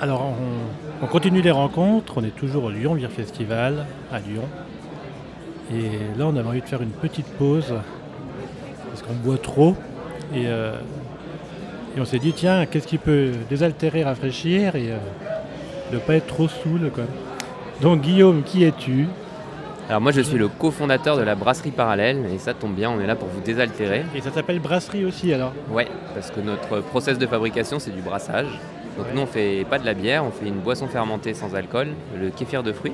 Alors on, on continue les rencontres, on est toujours au Lyon Beer Festival à Lyon. Et là on avait envie de faire une petite pause parce qu'on boit trop. Et, euh, et on s'est dit tiens, qu'est-ce qui peut désaltérer, rafraîchir et euh, ne pas être trop saoul quoi. Donc Guillaume, qui es-tu? Alors moi je suis le cofondateur de la brasserie parallèle et ça tombe bien, on est là pour vous désaltérer. Et ça s'appelle brasserie aussi alors? Ouais, parce que notre process de fabrication c'est du brassage. Donc nous on fait pas de la bière, on fait une boisson fermentée sans alcool, le kéfir de fruits.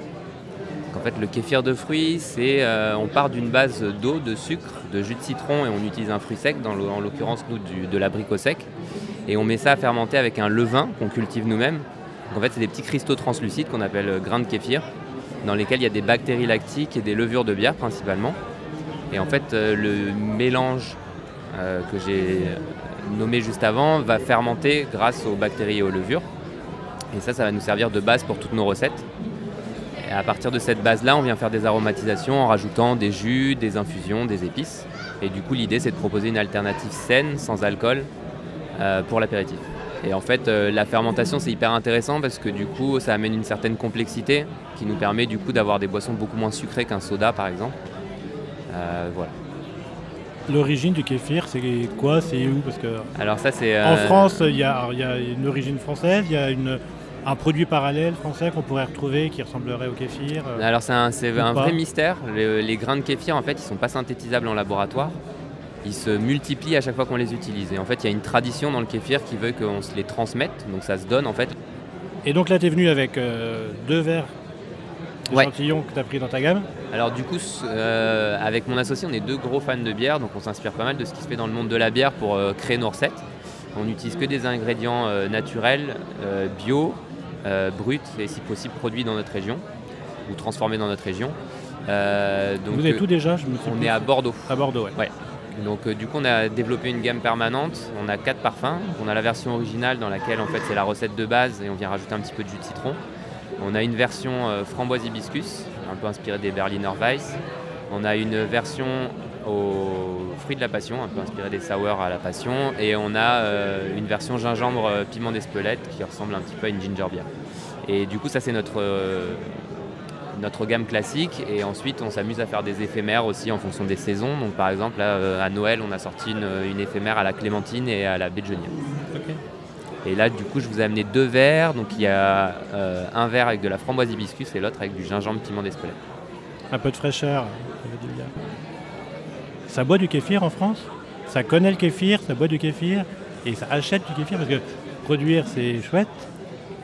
En fait le kéfir de fruits c'est euh, on part d'une base d'eau, de sucre, de jus de citron et on utilise un fruit sec, en l'occurrence nous de l'abricot sec. Et on met ça à fermenter avec un levain qu'on cultive nous-mêmes. Donc, en fait c'est des petits cristaux translucides qu'on appelle euh, grains de kéfir, dans lesquels il y a des bactéries lactiques et des levures de bière principalement. Et en fait euh, le mélange que j'ai nommé juste avant va fermenter grâce aux bactéries et aux levures. Et ça, ça va nous servir de base pour toutes nos recettes. Et à partir de cette base-là, on vient faire des aromatisations en rajoutant des jus, des infusions, des épices. Et du coup, l'idée, c'est de proposer une alternative saine, sans alcool, euh, pour l'apéritif. Et en fait, euh, la fermentation, c'est hyper intéressant parce que du coup, ça amène une certaine complexité qui nous permet du coup d'avoir des boissons beaucoup moins sucrées qu'un soda, par exemple. Euh, voilà. L'origine du kéfir, c'est quoi C'est où Parce que Alors ça, c'est... en euh, France, il y, a, il y a une origine française, il y a une, un produit parallèle français qu'on pourrait retrouver qui ressemblerait au kéfir. euh. Alors c'est un, vrai mystère. Le- les grains de kéfir, en fait, ils sont pas synthétisables en laboratoire. Ils se multiplient à chaque fois qu'on les utilise. Et en fait, il y a une tradition dans le kéfir qui veut qu'on se les transmette. Donc ça se donne en fait. Et donc là, tu es venu avec euh, deux verres Ouais. que tu as pris dans ta gamme. Alors du coup, euh, avec mon associé, on est deux gros fans de bière, donc on s'inspire pas mal de ce qui se fait dans le monde de la bière pour euh, créer nos recettes. On n'utilise que des ingrédients euh, naturels, bio, bruts et si possible produits dans notre région ou transformés dans notre région. Donc, Vous avez tout déjà je me suis on plus- est à Bordeaux. à Bordeaux. Ouais. Donc du coup on a développé une gamme permanente, on a quatre parfums, on a la version originale dans laquelle en fait c'est la recette de base et on vient rajouter un petit peu de jus de citron. On a une version euh, framboise hibiscus, un peu inspirée des Berliner Weiss. On a une version aux fruits de la passion, un peu inspirée des sour à la passion. Et on a euh, une version gingembre euh, piment d'Espelette qui ressemble un petit peu à une ginger beer. Et du coup ça c'est notre, euh, notre gamme classique et ensuite on s'amuse à faire des éphémères aussi en fonction des saisons. Donc par exemple là, à Noël on a sorti une, éphémère à la clémentine et à la. Ok. Et là du coup je vous ai amené deux verres. Donc il y a euh, un verre avec de la framboise hibiscus et l'autre avec du gingembre piment d'Espelette. Un peu de fraîcheur. ça boit du kéfir en France? Ça connaît le kéfir, ça boit du kéfir et ça achète du kéfir parce que produire c'est chouette.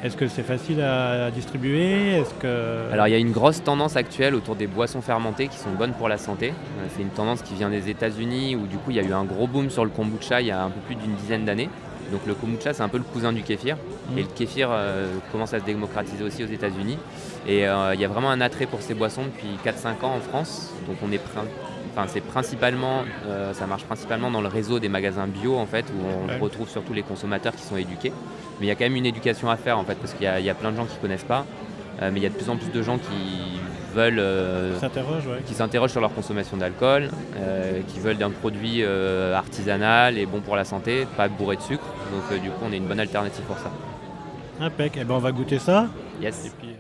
Est-ce que c'est facile à, à distribuer? Est-ce que Alors il y a une grosse tendance actuelle autour des boissons fermentées qui sont bonnes pour la santé. Euh, C'est une tendance qui vient des États-Unis où du coup il y a eu un gros boom sur le kombucha il y a un peu plus d'une dizaine d'années. Donc le kombucha c'est un peu le cousin du kéfir Mhm. et le kéfir euh, commence à se démocratiser aussi aux États-Unis. Et euh, il y a vraiment un attrait pour ces boissons depuis 4-5 ans en France. Donc on est Enfin, c'est principalement, euh, ça marche principalement dans le réseau des magasins bio en fait, où on Ouais. retrouve surtout les consommateurs qui sont éduqués. Mais il y a quand même une éducation à faire en fait, parce qu'il y, y a plein de gens qui connaissent pas. Mais il y a de plus en plus de gens qui veulent, euh, ouais. qui s'interrogent sur leur consommation d'alcool, euh, qui veulent d'un produit euh, artisanal et bon pour la santé, pas bourré de sucre. Donc du coup, on est une bonne alternative pour ça. Impec. Eh ben, on va goûter ça. Yes. Et puis,